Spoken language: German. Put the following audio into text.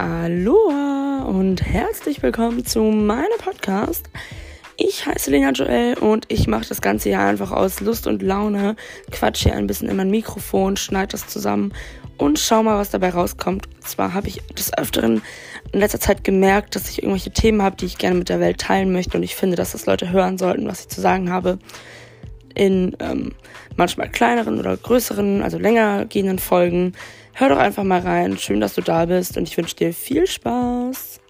Aloha und herzlich willkommen zu meinem Podcast. Ich heiße Lena Joel und ich mache das ganze Jahr einfach aus Lust und Laune, quatsch hier ein bisschen in mein Mikrofon, schneide das zusammen und schau mal, was dabei rauskommt. Und zwar habe ich des Öfteren in letzter Zeit gemerkt, dass ich irgendwelche Themen habe, die ich gerne mit der Welt teilen möchte und ich finde, dass das Leute hören sollten, was ich zu sagen habe. In ähm, manchmal kleineren oder größeren, also länger gehenden Folgen. Hör doch einfach mal rein. Schön, dass du da bist und ich wünsche dir viel Spaß.